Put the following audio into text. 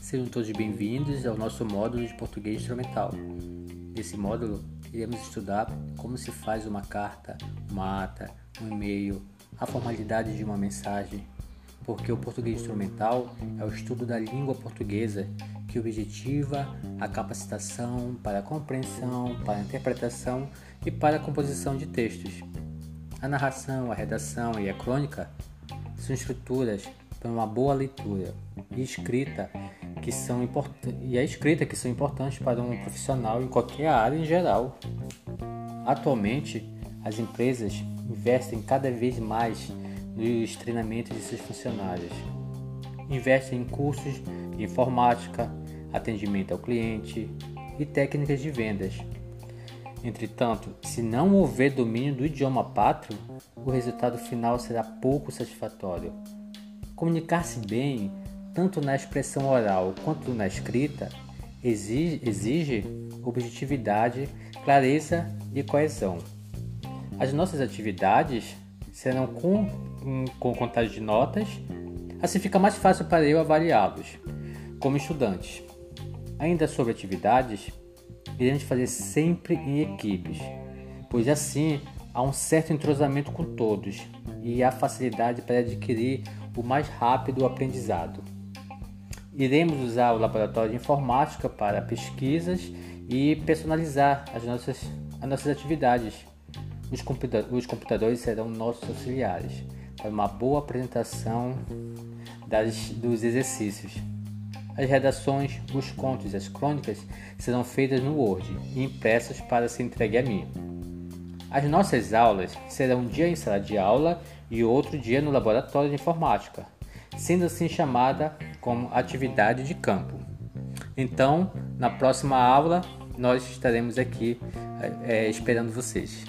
Sejam todos bem-vindos ao nosso módulo de português instrumental. Nesse módulo, iremos estudar como se faz uma carta, uma ata, um e-mail, a formalidade de uma mensagem, porque o português instrumental é o estudo da língua portuguesa que objetiva a capacitação para a compreensão, para a interpretação e para a composição de textos. A narração, a redação e a crônica são estruturas para uma boa leitura e escrita que são e a escrita que são importantes para um profissional em qualquer área em geral. Atualmente, as empresas investem cada vez mais nos treinamentos de seus funcionários. Investem em cursos de informática, atendimento ao cliente e técnicas de vendas. Entretanto, se não houver domínio do idioma pátrio, o resultado final será pouco satisfatório. Comunicar-se bem, tanto na expressão oral quanto na escrita, exige, exige objetividade, clareza e coesão. As nossas atividades serão com, com contagem de notas, assim fica mais fácil para eu avaliá-los como estudantes. Ainda sobre atividades, iremos fazer sempre em equipes, pois assim há um certo entrosamento com todos e há facilidade para adquirir o mais rápido aprendizado. Iremos usar o laboratório de informática para pesquisas e personalizar as nossas, as nossas atividades. Os, computa os computadores serão nossos auxiliares para uma boa apresentação das, dos exercícios. As redações, os contos e as crônicas serão feitas no Word e impressas para ser entregue a mim. As nossas aulas serão um dia em sala de aula e outro dia no laboratório de informática, sendo assim chamada como atividade de campo. Então, na próxima aula, nós estaremos aqui é, esperando vocês.